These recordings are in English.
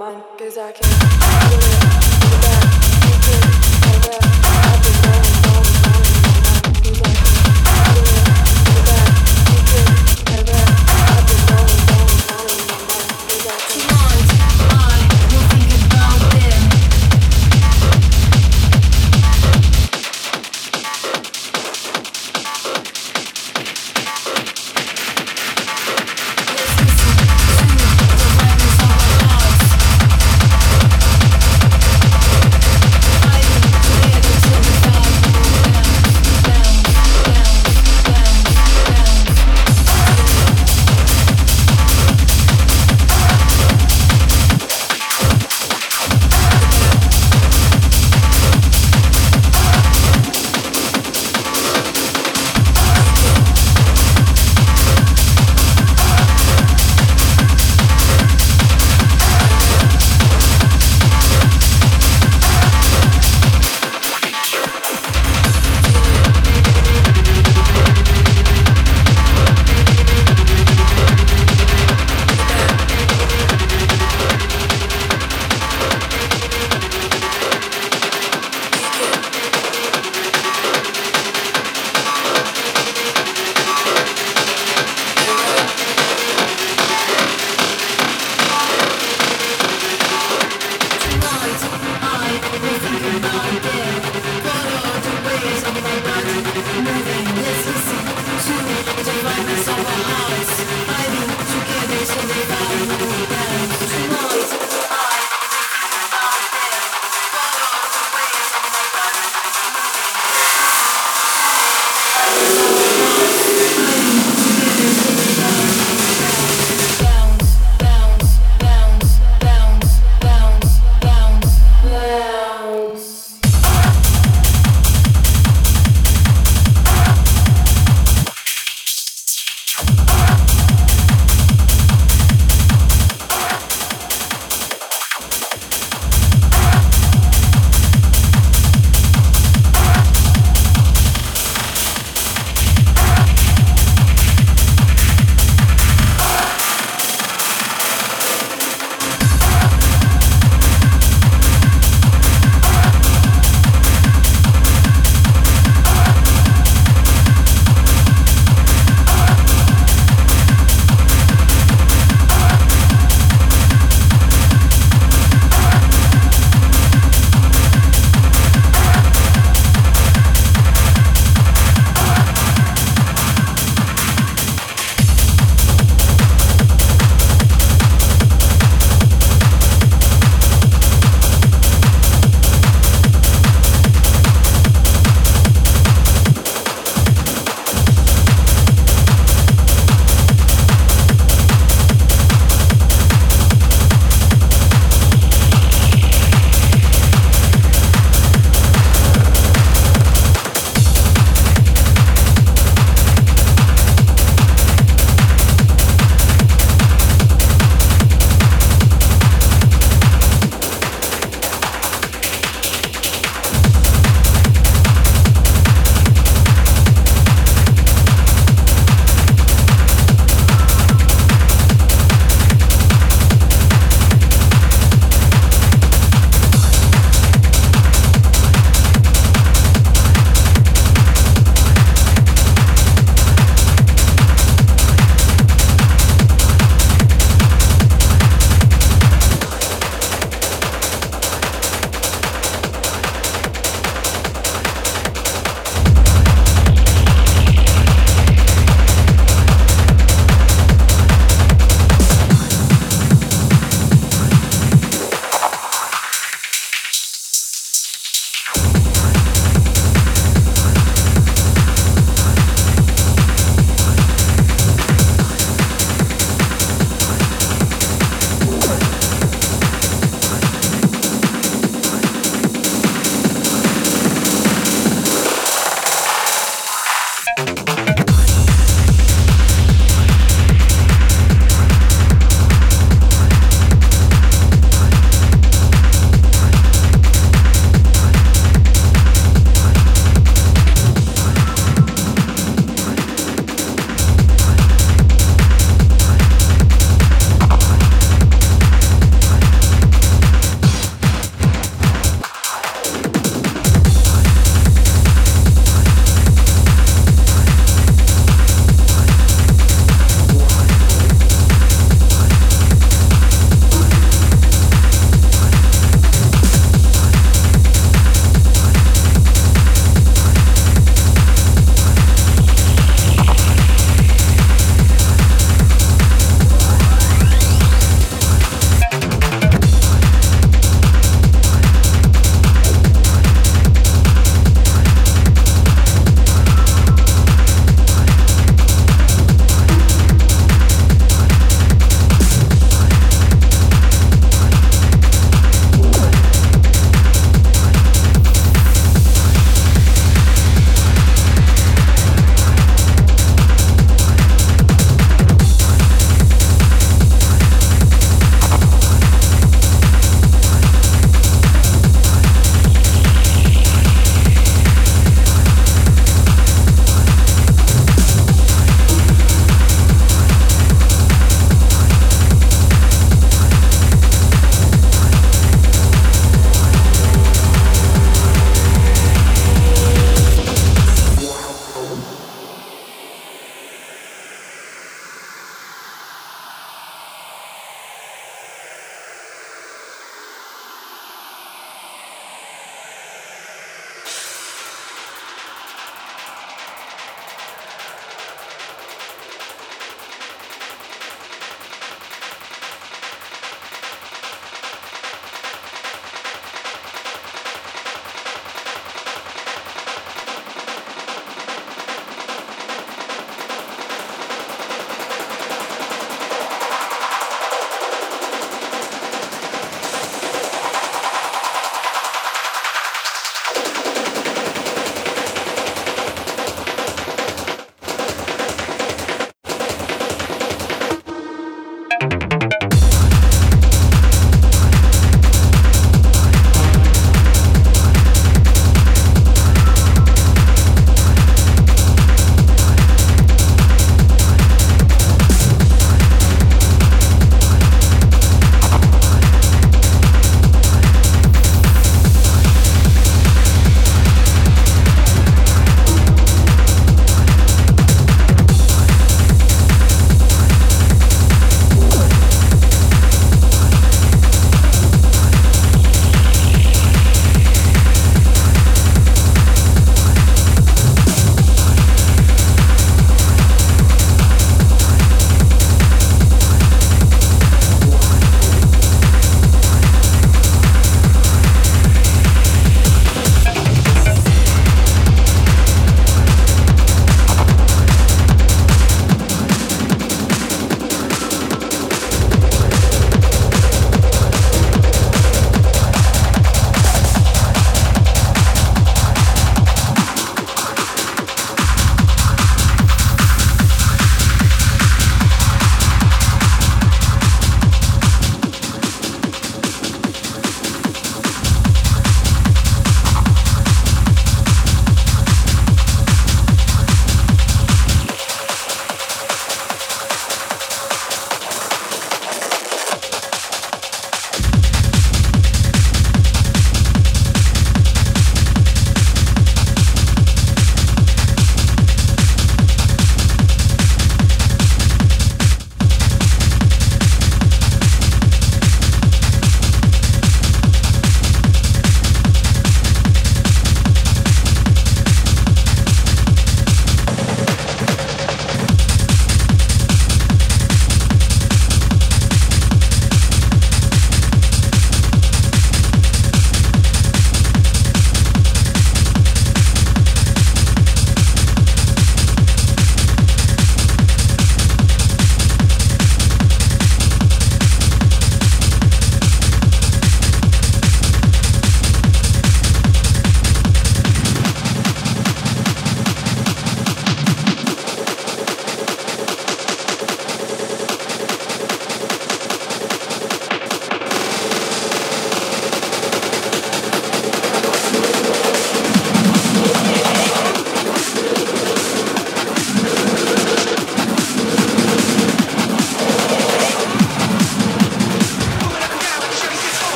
cause I can't do it.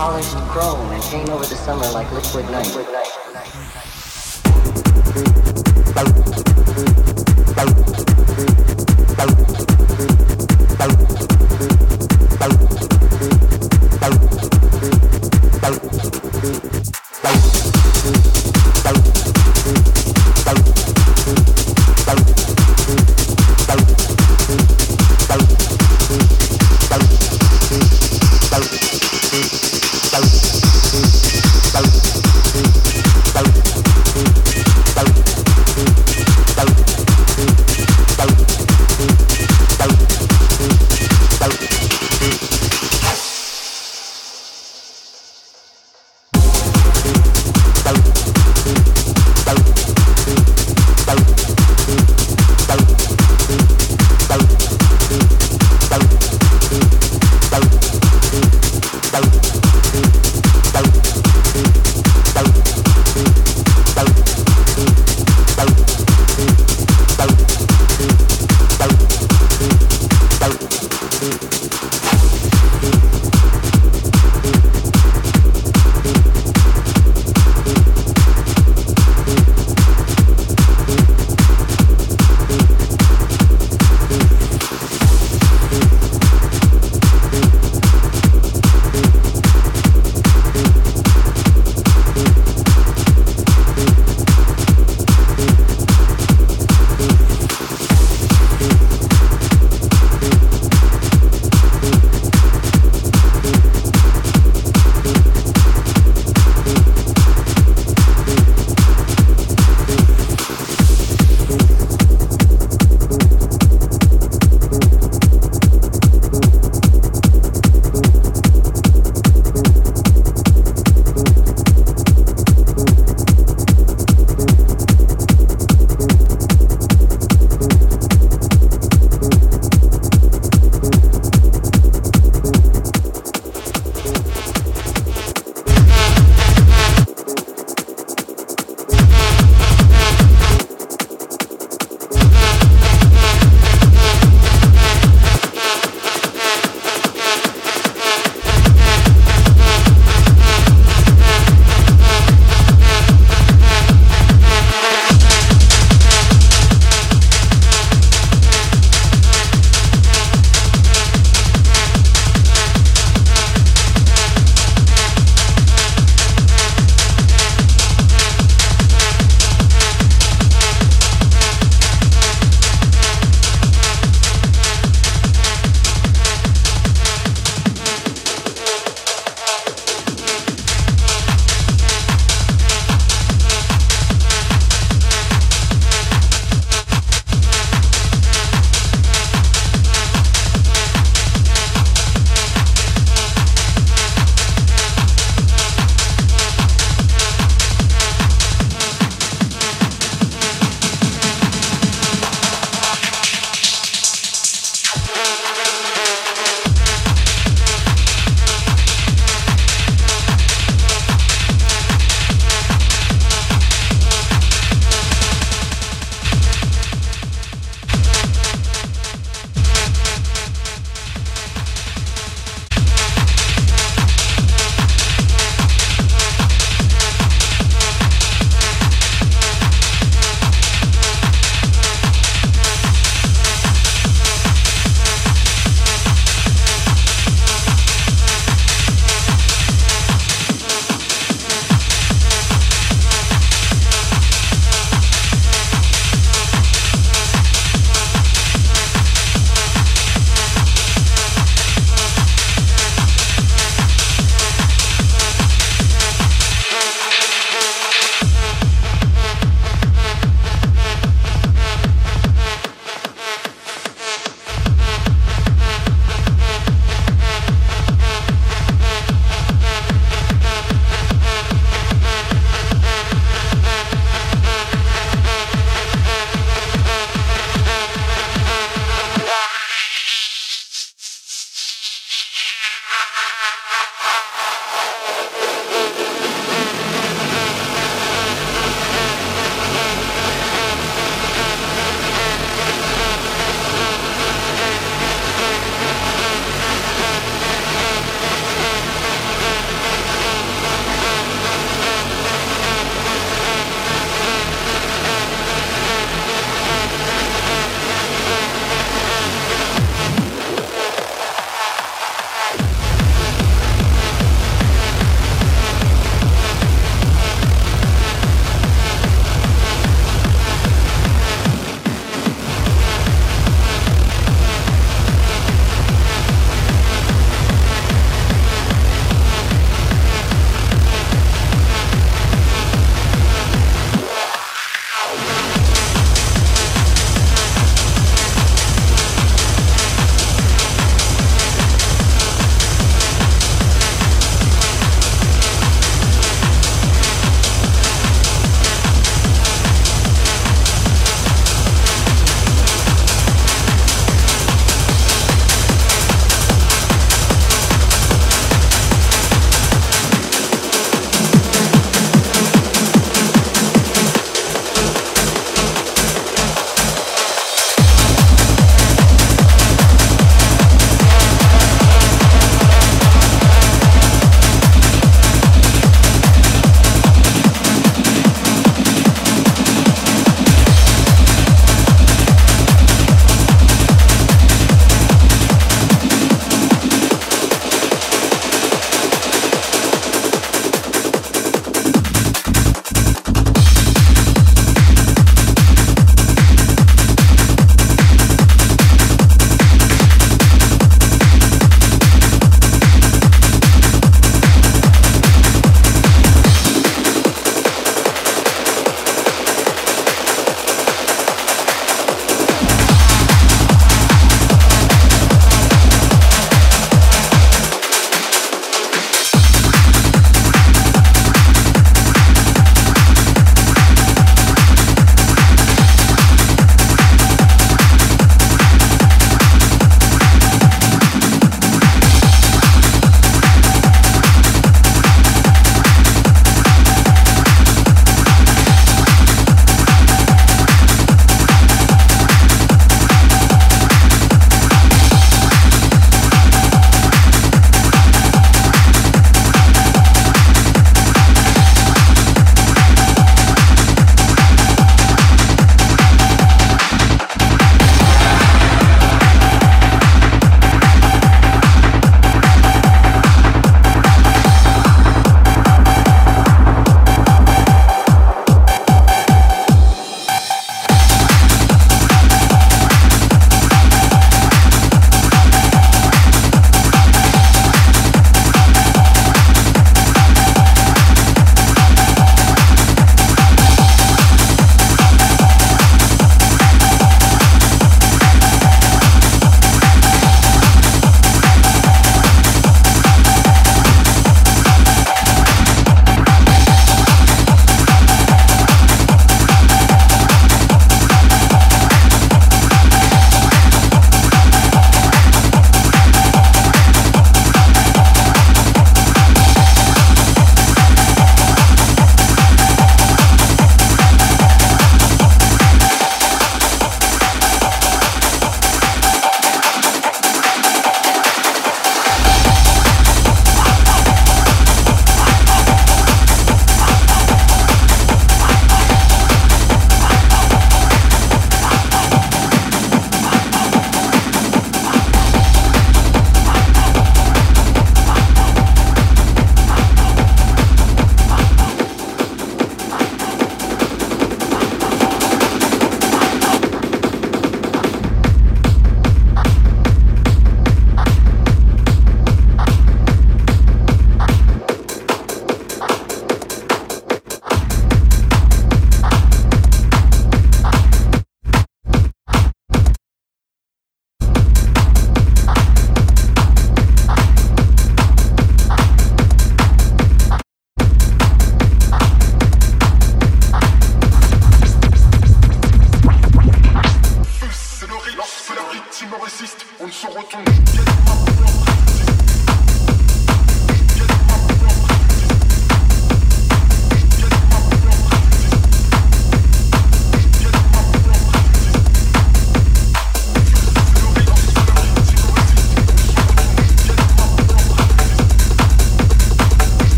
Polished chrome and came over the summer like liquid night. Liquid night.